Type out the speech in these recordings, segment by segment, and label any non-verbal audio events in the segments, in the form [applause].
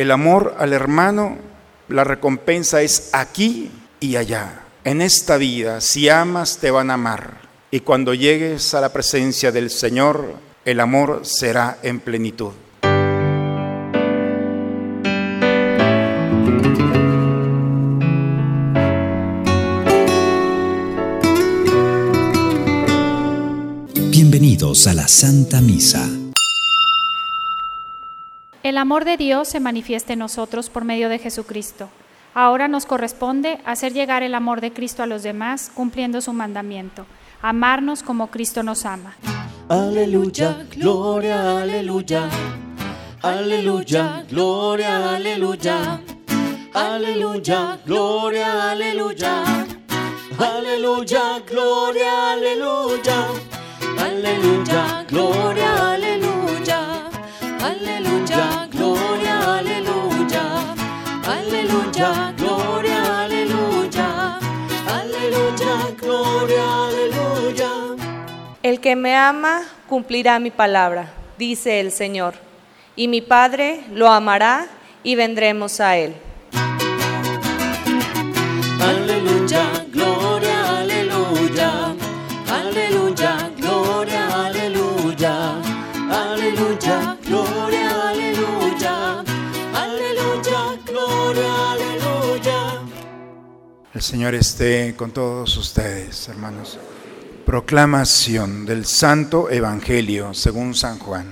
El amor al hermano, la recompensa es aquí y allá. En esta vida, si amas, te van a amar. Y cuando llegues a la presencia del Señor, el amor será en plenitud. Bienvenidos a la Santa Misa. El amor de Dios se manifiesta en nosotros por medio de Jesucristo. Ahora nos corresponde hacer llegar el amor de Cristo a los demás cumpliendo su mandamiento, amarnos como Cristo nos ama. Aleluya, gloria, aleluya. Aleluya, gloria, aleluya. Aleluya, gloria, aleluya. Aleluya, gloria, aleluya. Aleluya, gloria, aleluya. Aleluya, gloria, aleluya. Aleluya, gloria, aleluya. Aleluya, gloria, aleluya. El que me ama cumplirá mi palabra, dice el Señor, y mi Padre lo amará y vendremos a él. Aleluya, El Señor esté con todos ustedes, hermanos. Proclamación del Santo Evangelio según San Juan.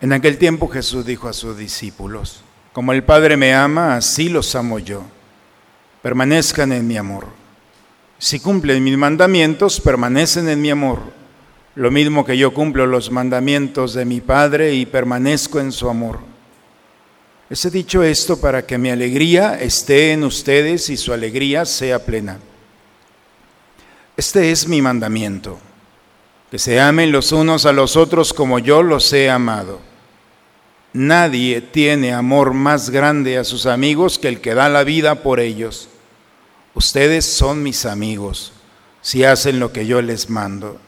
En aquel tiempo Jesús dijo a sus discípulos, como el Padre me ama, así los amo yo. Permanezcan en mi amor. Si cumplen mis mandamientos, permanecen en mi amor. Lo mismo que yo cumplo los mandamientos de mi Padre y permanezco en su amor. Les he dicho esto para que mi alegría esté en ustedes y su alegría sea plena. Este es mi mandamiento, que se amen los unos a los otros como yo los he amado. Nadie tiene amor más grande a sus amigos que el que da la vida por ellos. Ustedes son mis amigos si hacen lo que yo les mando.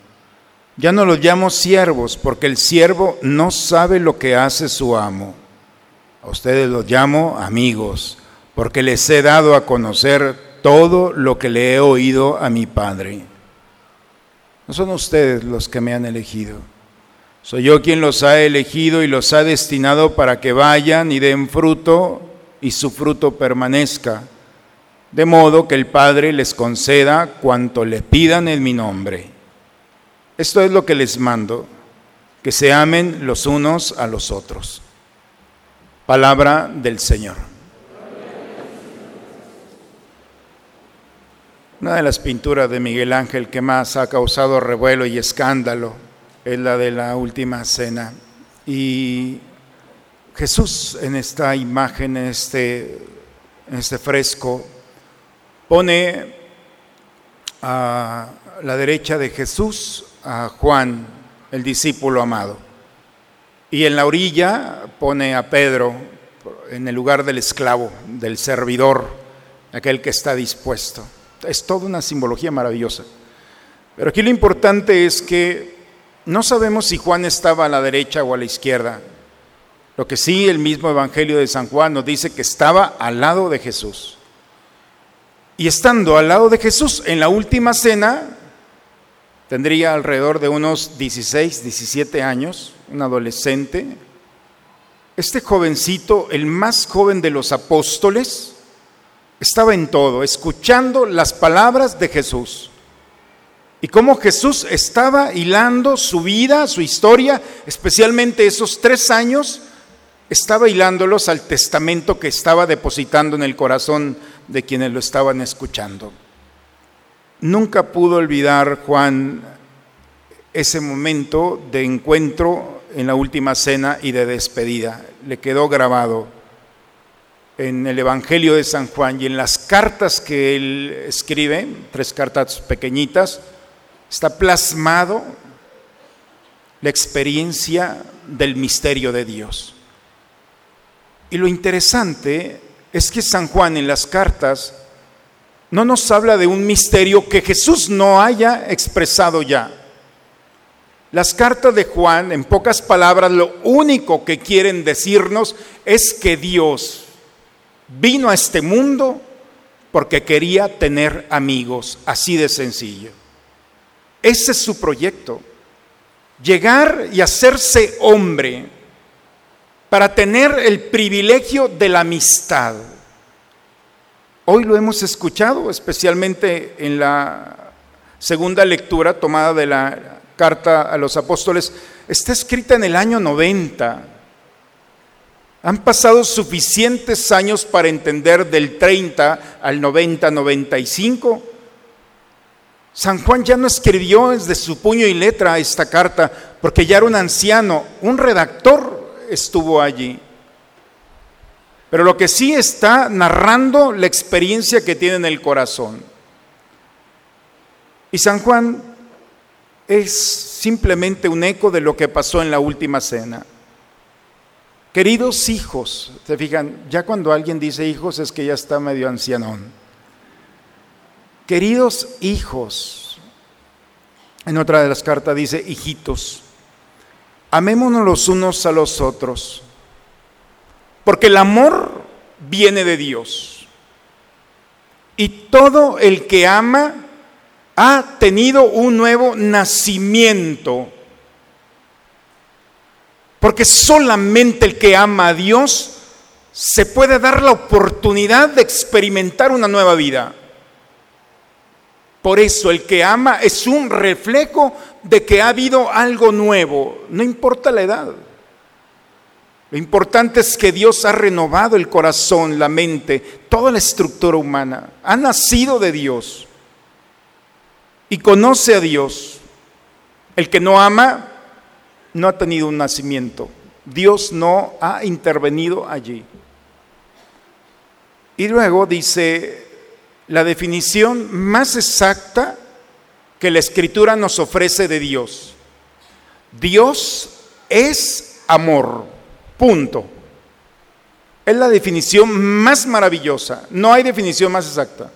Ya no los llamo siervos porque el siervo no sabe lo que hace su amo. A ustedes los llamo amigos porque les he dado a conocer todo lo que le he oído a mi Padre. No son ustedes los que me han elegido. Soy yo quien los ha elegido y los ha destinado para que vayan y den fruto y su fruto permanezca, de modo que el Padre les conceda cuanto le pidan en mi nombre. Esto es lo que les mando, que se amen los unos a los otros. Palabra del Señor. Una de las pinturas de Miguel Ángel que más ha causado revuelo y escándalo es la de la última cena. Y Jesús en esta imagen, en este, este fresco, pone a la derecha de Jesús a Juan, el discípulo amado. Y en la orilla pone a Pedro en el lugar del esclavo, del servidor, aquel que está dispuesto. Es toda una simbología maravillosa. Pero aquí lo importante es que no sabemos si Juan estaba a la derecha o a la izquierda. Lo que sí el mismo Evangelio de San Juan nos dice que estaba al lado de Jesús. Y estando al lado de Jesús en la última cena, tendría alrededor de unos 16, 17 años, un adolescente. Este jovencito, el más joven de los apóstoles, estaba en todo, escuchando las palabras de Jesús. Y cómo Jesús estaba hilando su vida, su historia, especialmente esos tres años, estaba hilándolos al testamento que estaba depositando en el corazón de quienes lo estaban escuchando. Nunca pudo olvidar Juan ese momento de encuentro en la última cena y de despedida. Le quedó grabado en el Evangelio de San Juan y en las cartas que él escribe, tres cartas pequeñitas, está plasmado la experiencia del misterio de Dios. Y lo interesante es que San Juan en las cartas no nos habla de un misterio que Jesús no haya expresado ya. Las cartas de Juan, en pocas palabras, lo único que quieren decirnos es que Dios vino a este mundo porque quería tener amigos, así de sencillo. Ese es su proyecto, llegar y hacerse hombre para tener el privilegio de la amistad. Hoy lo hemos escuchado, especialmente en la segunda lectura tomada de la carta a los apóstoles, está escrita en el año 90. Han pasado suficientes años para entender del 30 al 90, 95. San Juan ya no escribió desde su puño y letra esta carta porque ya era un anciano, un redactor estuvo allí. Pero lo que sí está narrando la experiencia que tiene en el corazón. Y San Juan es simplemente un eco de lo que pasó en la última cena. Queridos hijos, se fijan, ya cuando alguien dice hijos es que ya está medio ancianón. Queridos hijos, en otra de las cartas dice hijitos, amémonos los unos a los otros, porque el amor viene de Dios. Y todo el que ama ha tenido un nuevo nacimiento. Porque solamente el que ama a Dios se puede dar la oportunidad de experimentar una nueva vida. Por eso el que ama es un reflejo de que ha habido algo nuevo, no importa la edad. Lo importante es que Dios ha renovado el corazón, la mente, toda la estructura humana. Ha nacido de Dios y conoce a Dios. El que no ama no ha tenido un nacimiento. Dios no ha intervenido allí. Y luego dice la definición más exacta que la escritura nos ofrece de Dios. Dios es amor. Punto. Es la definición más maravillosa. No hay definición más exacta.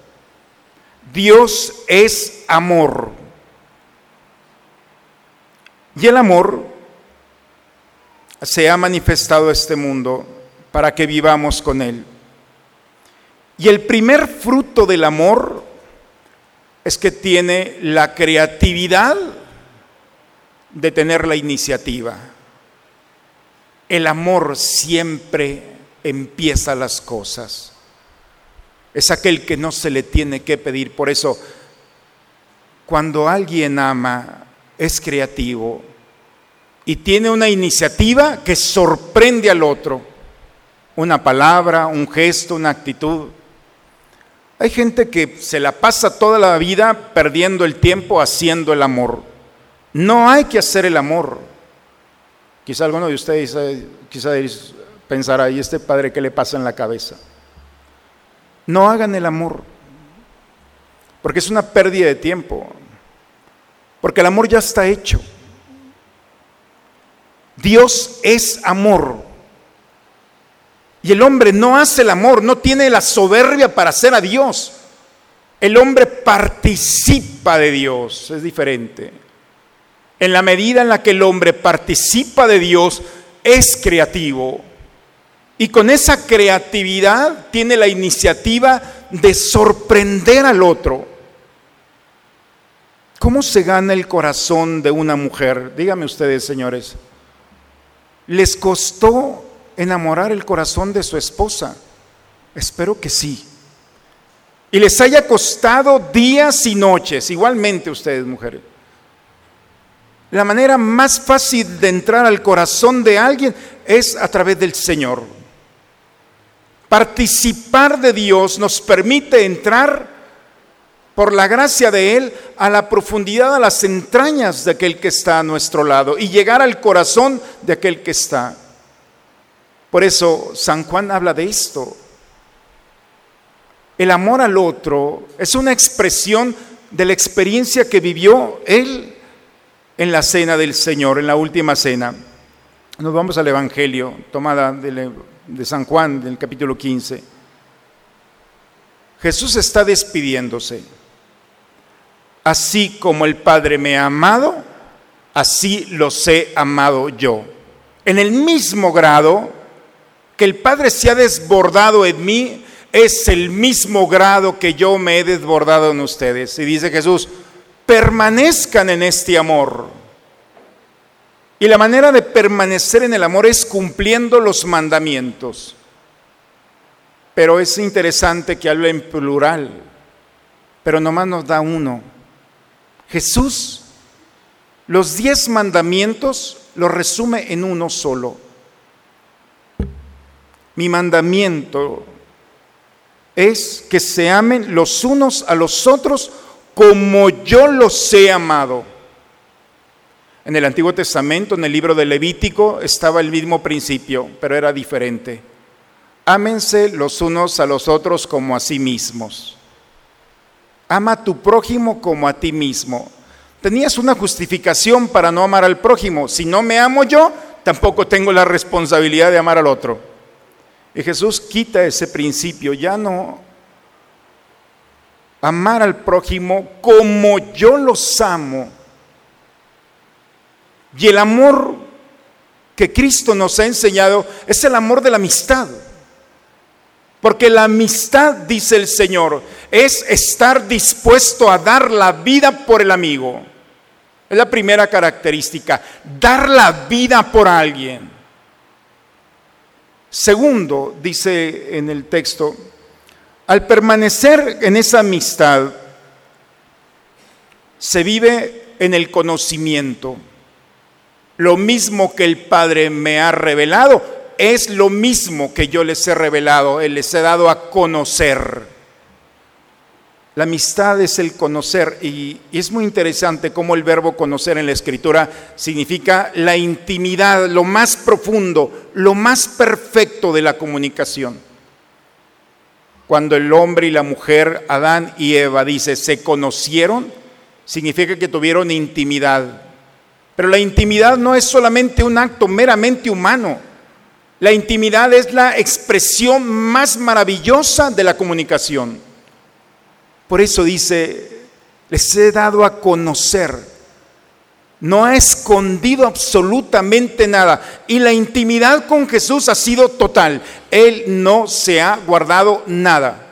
Dios es amor. Y el amor se ha manifestado a este mundo para que vivamos con Él. Y el primer fruto del amor es que tiene la creatividad de tener la iniciativa. El amor siempre empieza las cosas es aquel que no se le tiene que pedir. Por eso, cuando alguien ama, es creativo y tiene una iniciativa que sorprende al otro. Una palabra, un gesto, una actitud. Hay gente que se la pasa toda la vida perdiendo el tiempo haciendo el amor. No hay que hacer el amor. Quizá alguno de ustedes quizá pensará, ¿y este padre qué le pasa en la cabeza? No hagan el amor, porque es una pérdida de tiempo, porque el amor ya está hecho. Dios es amor. Y el hombre no hace el amor, no tiene la soberbia para hacer a Dios. El hombre participa de Dios, es diferente. En la medida en la que el hombre participa de Dios, es creativo. Y con esa creatividad tiene la iniciativa de sorprender al otro. ¿Cómo se gana el corazón de una mujer? Díganme ustedes, señores. ¿Les costó enamorar el corazón de su esposa? Espero que sí. Y les haya costado días y noches, igualmente ustedes, mujeres. La manera más fácil de entrar al corazón de alguien es a través del Señor. Participar de Dios nos permite entrar por la gracia de Él a la profundidad, a las entrañas de aquel que está a nuestro lado y llegar al corazón de aquel que está. Por eso San Juan habla de esto. El amor al otro es una expresión de la experiencia que vivió Él en la cena del Señor, en la última cena. Nos vamos al Evangelio, tomada del de San Juan, del capítulo 15. Jesús está despidiéndose. Así como el Padre me ha amado, así los he amado yo. En el mismo grado que el Padre se ha desbordado en mí, es el mismo grado que yo me he desbordado en ustedes. Y dice Jesús, permanezcan en este amor. Y la manera de permanecer en el amor es cumpliendo los mandamientos. Pero es interesante que hable en plural, pero nomás nos da uno. Jesús los diez mandamientos los resume en uno solo. Mi mandamiento es que se amen los unos a los otros como yo los he amado. En el Antiguo Testamento, en el libro de Levítico, estaba el mismo principio, pero era diferente. Ámense los unos a los otros como a sí mismos. Ama a tu prójimo como a ti mismo. Tenías una justificación para no amar al prójimo. Si no me amo yo, tampoco tengo la responsabilidad de amar al otro. Y Jesús quita ese principio, ya no amar al prójimo como yo los amo y el amor que Cristo nos ha enseñado es el amor de la amistad. Porque la amistad, dice el Señor, es estar dispuesto a dar la vida por el amigo. Es la primera característica, dar la vida por alguien. Segundo, dice en el texto, al permanecer en esa amistad, se vive en el conocimiento. Lo mismo que el Padre me ha revelado, es lo mismo que yo les he revelado, les he dado a conocer. La amistad es el conocer y, es muy interesante cómo el verbo conocer en la escritura significa la intimidad, lo más profundo, lo más perfecto de la comunicación. Cuando el hombre y la mujer, Adán y Eva, dice, se conocieron, significa que tuvieron intimidad. Pero la intimidad no es solamente un acto meramente humano. La intimidad es la expresión más maravillosa de la comunicación. Por eso dice, les he dado a conocer. No ha escondido absolutamente nada. Y la intimidad con Jesús ha sido total. Él no se ha guardado nada.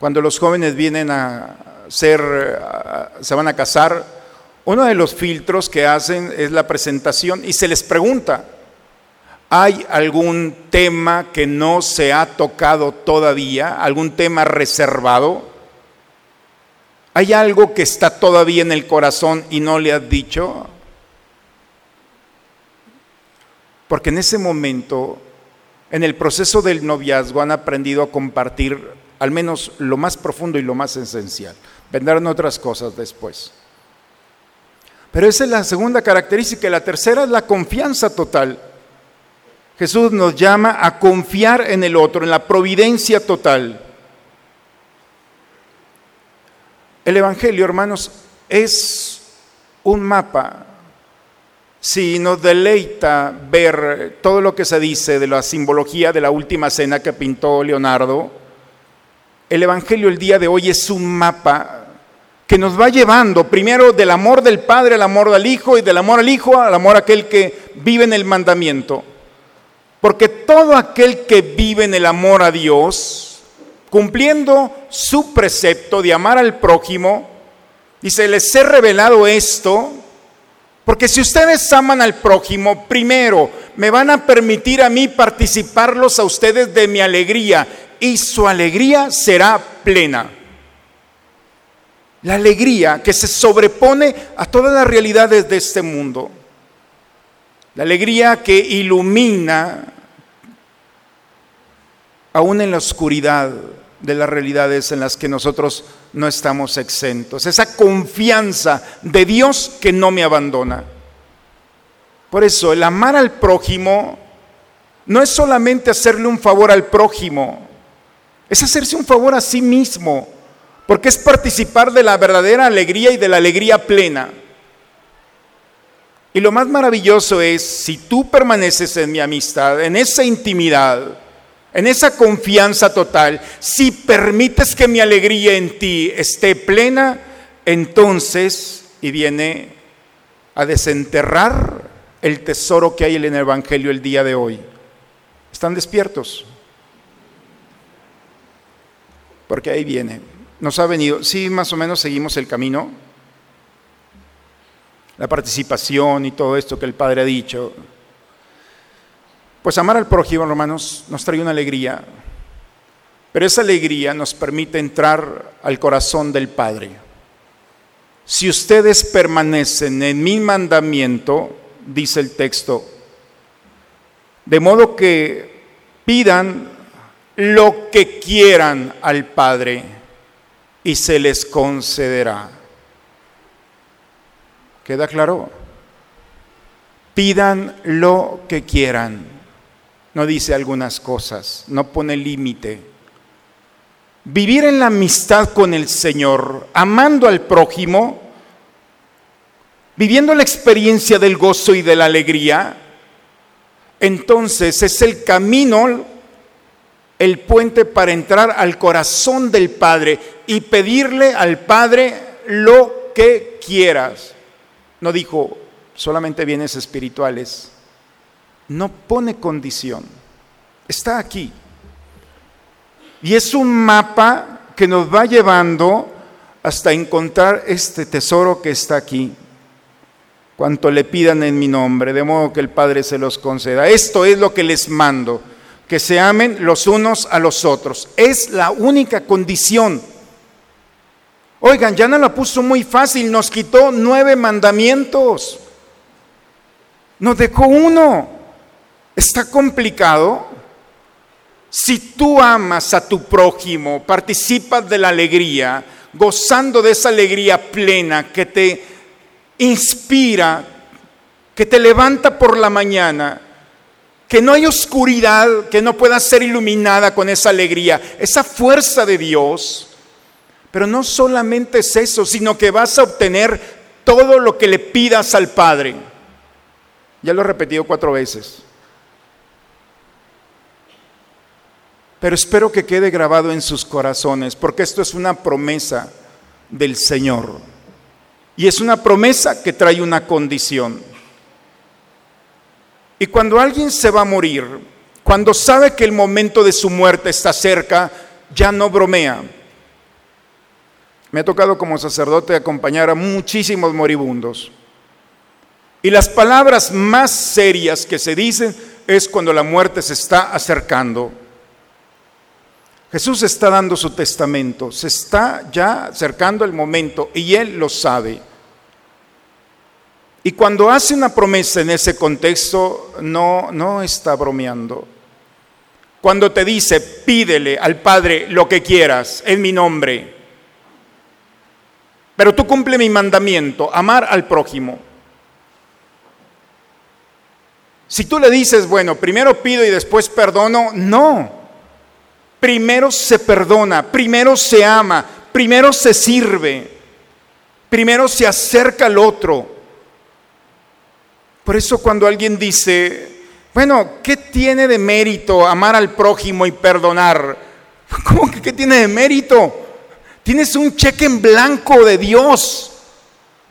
Cuando los jóvenes vienen a ser, se van a casar, uno de los filtros que hacen es la presentación y se les pregunta, ¿hay algún tema que no se ha tocado todavía? ¿Algún tema reservado? ¿Hay algo que está todavía en el corazón y no le has dicho? Porque en ese momento, en el proceso del noviazgo, han aprendido a compartir al menos lo más profundo y lo más esencial. Vendrán otras cosas después. Pero esa es la segunda característica. La tercera es la confianza total. Jesús nos llama a confiar en el otro, en la providencia total. El Evangelio, hermanos, es un mapa. Si nos deleita ver todo lo que se dice de la simbología de la última cena que pintó Leonardo, el Evangelio el día de hoy es un mapa que nos va llevando primero del amor del Padre al amor del Hijo y del amor al Hijo al amor a aquel que vive en el mandamiento. Porque todo aquel que vive en el amor a Dios, cumpliendo su precepto de amar al prójimo, dice, les he revelado esto, porque si ustedes aman al prójimo, primero me van a permitir a mí participarlos a ustedes de mi alegría y su alegría será plena la alegría que se sobrepone a todas las realidades de este mundo. La alegría que ilumina aún en la oscuridad de las realidades en las que nosotros no estamos exentos. Esa confianza de Dios que no me abandona. Por eso el amar al prójimo no es solamente hacerle un favor al prójimo, es hacerse un favor a sí mismo porque es participar de la verdadera alegría y de la alegría plena. Y lo más maravilloso es, si tú permaneces en mi amistad, en esa intimidad, en esa confianza total, si permites que mi alegría en ti esté plena, entonces, y viene a desenterrar el tesoro que hay en el Evangelio el día de hoy. ¿Están despiertos? Porque ahí viene. Nos ha venido. Sí, más o menos seguimos el camino. La participación y todo esto que el Padre ha dicho. Pues amar al prójimo, hermanos, nos trae una alegría. Pero esa alegría nos permite entrar al corazón del Padre. Si ustedes permanecen en mi mandamiento, dice el texto, de modo que pidan lo que quieran al Padre y se les concederá. ¿Queda claro? Pidan lo que quieran. No dice algunas cosas, no pone límite. Vivir en la amistad con el Señor, amando al prójimo, viviendo la experiencia del gozo y de la alegría, entonces es el camino, el puente para entrar al corazón del Padre y pedirle al Padre lo que quieras. No dijo solamente bienes espirituales, no pone condición, está aquí. Y es un mapa que nos va llevando hasta encontrar este tesoro que está aquí cuanto le pidan en mi nombre, de modo que el Padre se los conceda. Esto es lo que les mando, que se amen los unos a los otros. Es la única condición. Oigan, ya no la puso muy fácil, nos quitó nueve mandamientos. Nos dejó uno. ¿Está complicado? Si tú amas a tu prójimo, participas de la alegría, gozando de esa alegría plena que te inspira, que te levanta por la mañana, que no hay oscuridad que no pueda ser iluminada con esa alegría, esa fuerza de Dios. Pero no solamente es eso, sino que vas a obtener todo lo que le pidas al Padre. Ya lo he repetido cuatro veces. Pero espero que quede grabado en sus corazones, porque esto es una promesa del Señor. Y es una promesa que trae una condición. Y cuando alguien se va a morir, cuando sabe que el momento de su muerte está cerca, ya no bromea. Me ha tocado como sacerdote acompañar a muchísimos moribundos. Y las palabras más serias que se dicen es cuando la muerte se está acercando. Jesús está dando su testamento, se está ya acercando el momento y Él lo sabe. Y cuando hace una promesa en ese contexto, no, no está bromeando. Cuando te dice, pídele al Padre lo que quieras en mi nombre, pero tú cumple mi mandamiento, amar al prójimo. Si tú le dices, bueno, primero pido y después perdono, no. Primero se perdona, primero se ama, primero se sirve, primero se acerca al otro. Por eso cuando alguien dice, bueno, ¿qué tiene de mérito amar al prójimo y perdonar? [laughs] ¿Cómo que qué tiene de mérito? Tienes un cheque en blanco de Dios.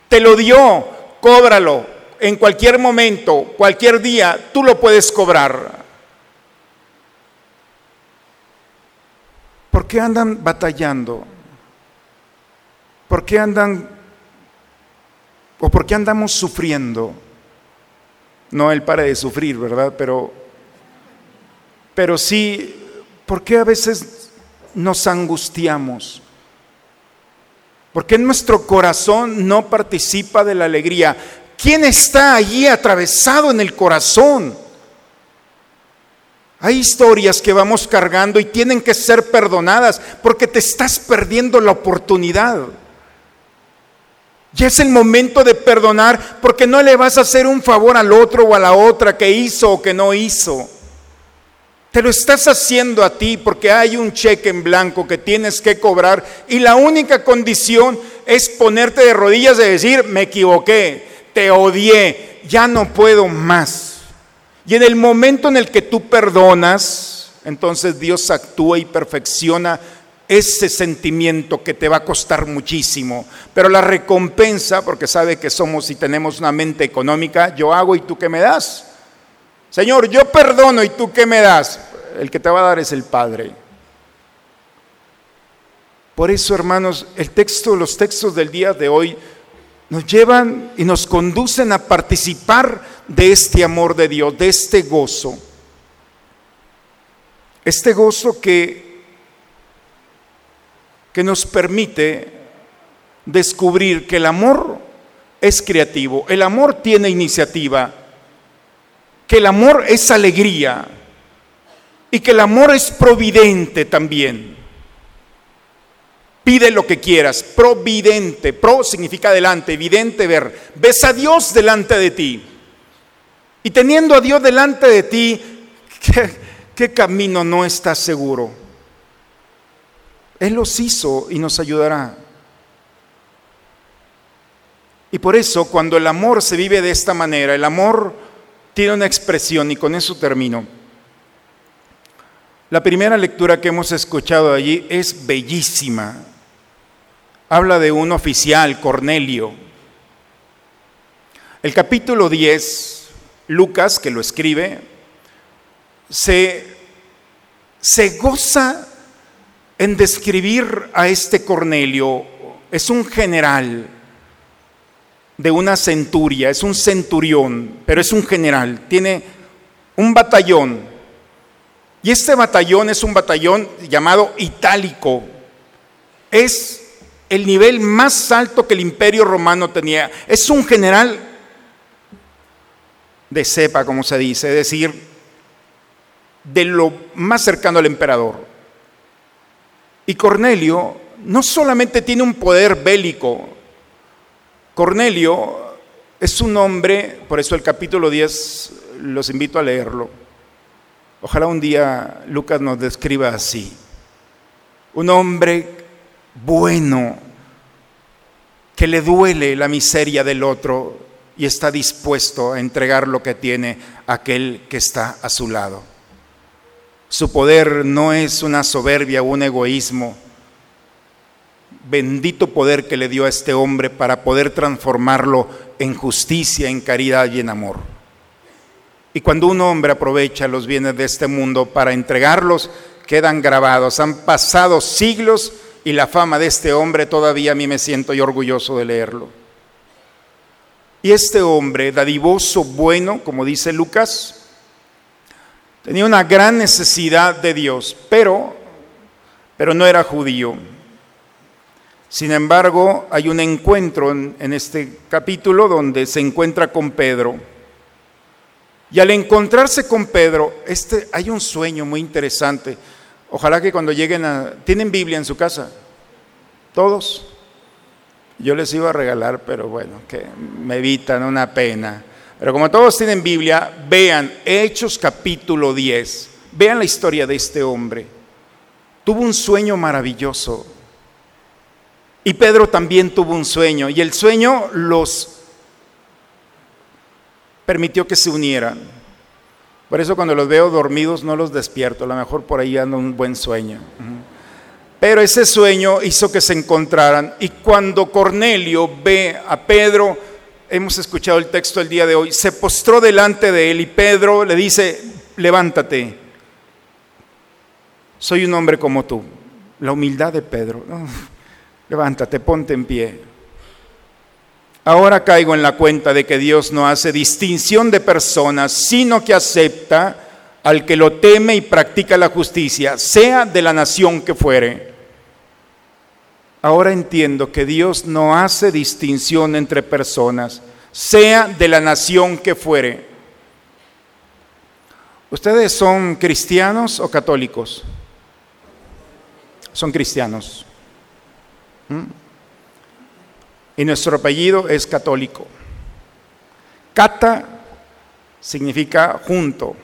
Te lo dio, cóbralo. En cualquier momento, cualquier día, tú lo puedes cobrar. Qué andan batallando? ¿Por qué andan o por qué andamos sufriendo? No él para de sufrir, ¿verdad? Pero pero sí, ¿por qué a veces nos angustiamos? ¿Por qué nuestro corazón no participa de la alegría? ¿Quién está allí atravesado en el corazón? Hay historias que vamos cargando y tienen que ser perdonadas porque te estás perdiendo la oportunidad. Ya es el momento de perdonar porque no le vas a hacer un favor al otro o a la otra que hizo o que no hizo. Te lo estás haciendo a ti porque hay un cheque en blanco que tienes que cobrar y la única condición es ponerte de rodillas y decir, me equivoqué, te odié, ya no puedo más. Y en el momento en el que tú perdonas, entonces Dios actúa y perfecciona ese sentimiento que te va a costar muchísimo, pero la recompensa, porque sabe que somos y tenemos una mente económica, yo hago y tú qué me das. Señor, yo perdono y tú qué me das. El que te va a dar es el Padre. Por eso, hermanos, el texto, los textos del día de hoy nos llevan y nos conducen a participar de este amor de Dios, de este gozo. Este gozo que, que nos permite descubrir que el amor es creativo, el amor tiene iniciativa, que el amor es alegría y que el amor es providente también. Pide lo que quieras, providente. Pro significa delante, evidente ver. Ves a Dios delante de ti. Y teniendo a Dios delante de ti, ¿qué, qué camino no está seguro? Él los hizo y nos ayudará. Y por eso cuando el amor se vive de esta manera, el amor tiene una expresión y con eso termino. La primera lectura que hemos escuchado allí es bellísima. Habla de un oficial, Cornelio. El capítulo 10, Lucas, que lo escribe, se, se goza en describir a este Cornelio. Es un general de una centuria, es un centurión, pero es un general, tiene un batallón. Y este batallón es un batallón llamado itálico. Es el nivel más alto que el imperio romano tenía. Es un general de cepa, como se dice, es decir, de lo más cercano al emperador. Y Cornelio no solamente tiene un poder bélico, Cornelio es un hombre, por eso el capítulo 10 los invito a leerlo. Ojalá un día Lucas nos describa así. Un hombre bueno, que le duele la miseria del otro y está dispuesto a entregar lo que tiene a aquel que está a su lado. Su poder no es una soberbia o un egoísmo, bendito poder que le dio a este hombre para poder transformarlo en justicia, en caridad y en amor. Y cuando un hombre aprovecha los bienes de este mundo para entregarlos, quedan grabados. Han pasado siglos y la fama de este hombre todavía a mí me siento orgulloso de leerlo. Y este hombre, dadivoso, bueno, como dice Lucas, tenía una gran necesidad de Dios, pero, pero no era judío. Sin embargo, hay un encuentro en, en, este capítulo donde se encuentra con Pedro. Y al encontrarse con Pedro, este, hay un sueño muy interesante. Ojalá que cuando lleguen a... ¿Tienen Biblia en su casa? ¿Todos? Yo les iba a regalar, pero bueno, que me evitan una pena. Pero como todos tienen Biblia, vean Hechos capítulo 10. Vean la historia de este hombre. Tuvo un sueño maravilloso. Y Pedro también tuvo un sueño y el sueño los permitió que se unieran. Por eso cuando los veo dormidos no los despierto, a lo mejor por ahí anda un buen sueño. Pero ese sueño hizo que se encontraran y cuando Cornelio ve a Pedro, hemos escuchado el texto el día de hoy, se postró delante de él y Pedro le dice, levántate, soy un hombre como tú. La humildad de Pedro. [laughs] Levántate, ponte en pie. Ahora caigo en la cuenta de que Dios no hace distinción de personas, sino que acepta al que lo teme y practica la justicia, sea de la nación que fuere. Ahora entiendo que Dios no hace distinción entre personas, sea de la nación que fuere. ¿Ustedes son cristianos o católicos? Son cristianos. ¿Mm? Y nuestro apellido es católico. Cata significa junto,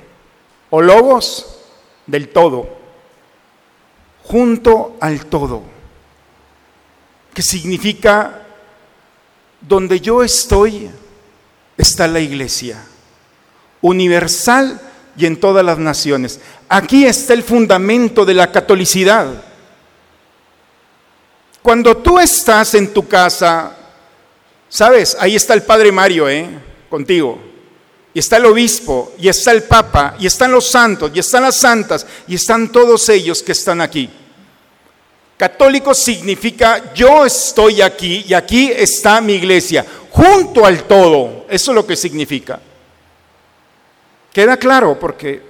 o logos del todo, junto al todo, que significa donde yo estoy está la iglesia, universal y en todas las naciones. Aquí está el fundamento de la catolicidad. Cuando tú estás en tu casa, sabes, ahí está el Padre Mario, ¿eh? Contigo. Y está el obispo, y está el papa, y están los santos, y están las santas, y están todos ellos que están aquí. Católico significa yo estoy aquí y aquí está mi iglesia, junto al todo. Eso es lo que significa. Queda claro porque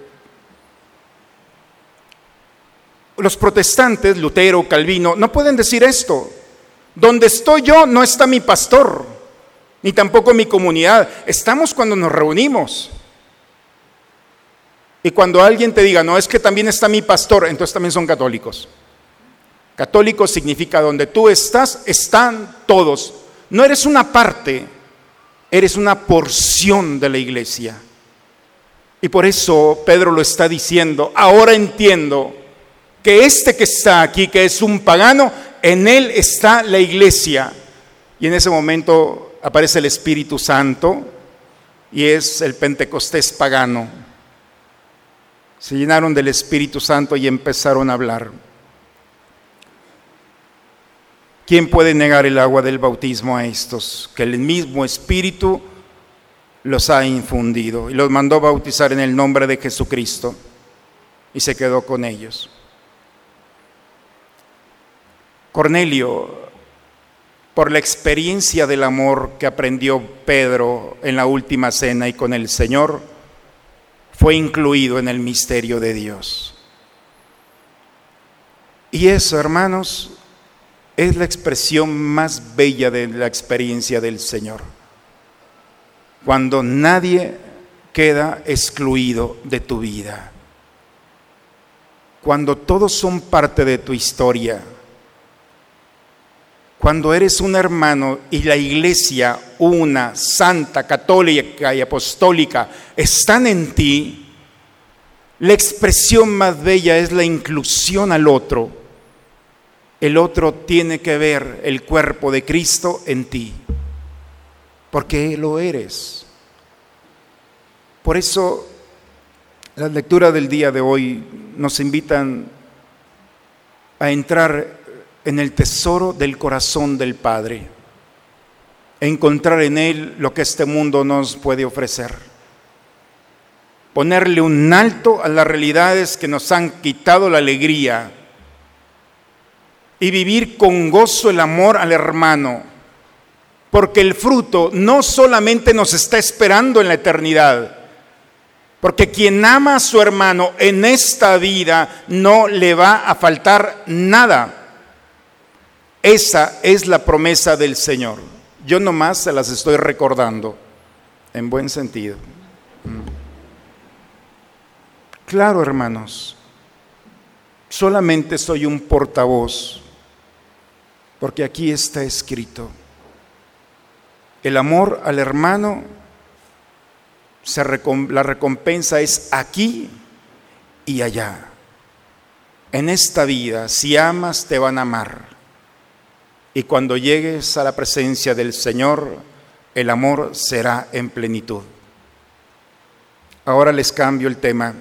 los protestantes, Lutero, Calvino, no pueden decir esto. Donde estoy yo no está mi pastor, ni tampoco mi comunidad. Estamos cuando nos reunimos. Y cuando alguien te diga, no, es que también está mi pastor, entonces también son católicos. Católico significa donde tú estás, están todos. No eres una parte, eres una porción de la iglesia. Y por eso Pedro lo está diciendo, ahora entiendo que este que está aquí, que es un pagano, en él está la iglesia. Y en ese momento aparece el Espíritu Santo y es el Pentecostés pagano. Se llenaron del Espíritu Santo y empezaron a hablar. ¿Quién puede negar el agua del bautismo a estos? Que el mismo Espíritu los ha infundido y los mandó bautizar en el nombre de Jesucristo y se quedó con ellos. Cornelio, por la experiencia del amor que aprendió Pedro en la última cena y con el Señor, fue incluido en el misterio de Dios. Y eso, hermanos, es la expresión más bella de la experiencia del Señor. Cuando nadie queda excluido de tu vida. Cuando todos son parte de tu historia. Cuando eres un hermano y la iglesia, una, santa, católica y apostólica, están en ti, la expresión más bella es la inclusión al otro el otro tiene que ver el cuerpo de Cristo en ti, porque lo eres. Por eso las lecturas del día de hoy nos invitan a entrar en el tesoro del corazón del Padre, encontrar en Él lo que este mundo nos puede ofrecer, ponerle un alto a las realidades que nos han quitado la alegría, y vivir con gozo el amor al hermano, porque el fruto no solamente nos está esperando en la eternidad, porque quien ama a su hermano en esta vida no le va a faltar nada. Esa es la promesa del Señor. Yo nomás se las estoy recordando, en buen sentido. Mm. Claro, hermanos, solamente soy un portavoz porque aquí está escrito, el amor al hermano, la recompensa es aquí y allá. En esta vida, si amas, te van a amar. Y cuando llegues a la presencia del Señor, el amor será en plenitud. Ahora les cambio el tema.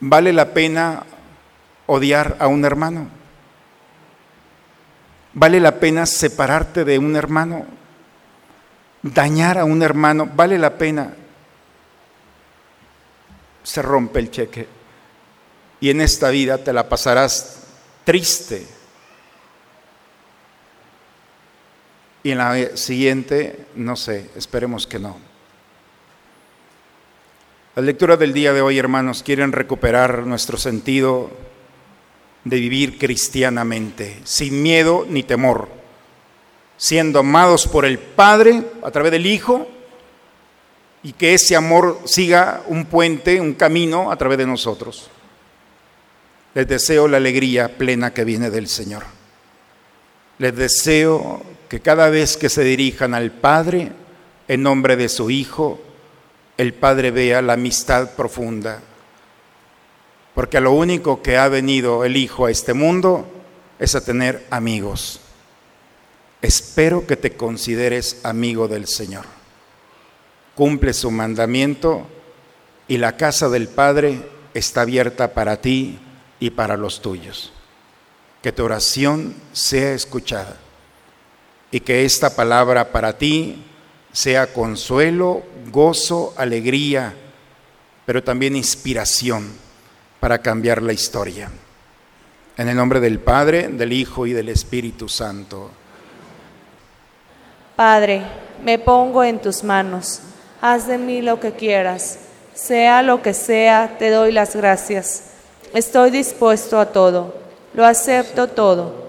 ¿Vale la pena odiar a un hermano? ¿Vale la pena separarte de un hermano? ¿Dañar a un hermano? ¿Vale la pena? Se rompe el cheque. Y en esta vida te la pasarás triste. Y en la siguiente, no sé, esperemos que no. Las lecturas del día de hoy, hermanos, quieren recuperar nuestro sentido de vivir cristianamente, sin miedo ni temor, siendo amados por el Padre a través del Hijo y que ese amor siga un puente, un camino a través de nosotros. Les deseo la alegría plena que viene del Señor. Les deseo que cada vez que se dirijan al Padre, en nombre de su Hijo, el Padre vea la amistad profunda porque lo único que ha venido el Hijo a este mundo es a tener amigos. Espero que te consideres amigo del Señor. Cumple su mandamiento y la casa del Padre está abierta para ti y para los tuyos. que tu oración sea escuchada y que esta palabra para ti sea consuelo, gozo, alegría, pero también inspiración para cambiar la historia. En el nombre del Padre, del Hijo y del Espíritu Santo. Padre, me pongo en tus manos. Haz de mí lo que quieras. Sea lo que sea, te doy las gracias. Estoy dispuesto a todo. Lo acepto todo,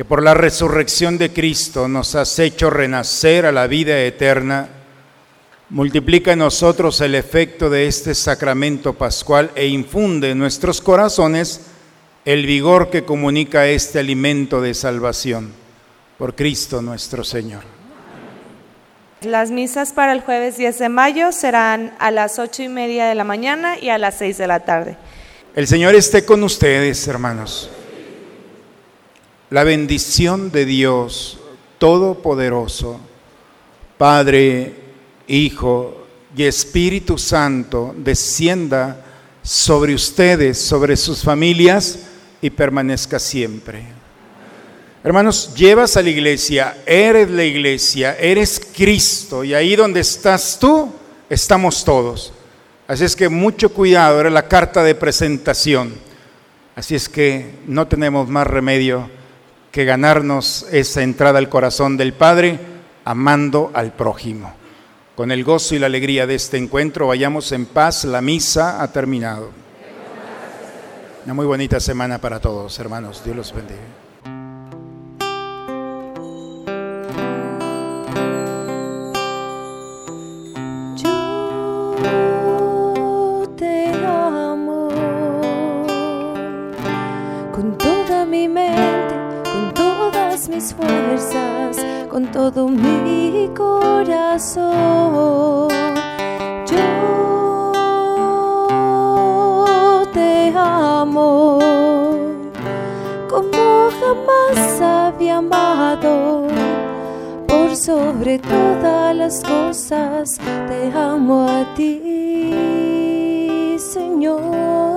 que por la resurrección de Cristo nos has hecho renacer a la vida eterna, multiplica en nosotros el efecto de este sacramento pascual e infunde en nuestros corazones el vigor que comunica este alimento de salvación. Por Cristo nuestro Señor. Las misas para el jueves 10 de mayo serán a las ocho y media de la mañana y a las 6 de la tarde. El Señor esté con ustedes, hermanos. La bendición de Dios Todopoderoso, Padre, Hijo y Espíritu Santo, descienda sobre ustedes, sobre sus familias y permanezca siempre. Hermanos, llevas a la iglesia, eres la iglesia, eres Cristo y ahí donde estás tú, estamos todos. Así es que mucho cuidado, era la carta de presentación. Así es que no tenemos más remedio que ganarnos esa entrada al corazón del Padre amando al prójimo. Con el gozo y la alegría de este encuentro, vayamos en paz, la misa ha terminado. Una muy bonita semana para todos, hermanos. Dios los bendiga. Con todo mi corazón. Yo te amo como jamás había amado. Por sobre todas las cosas te amo a ti, Señor.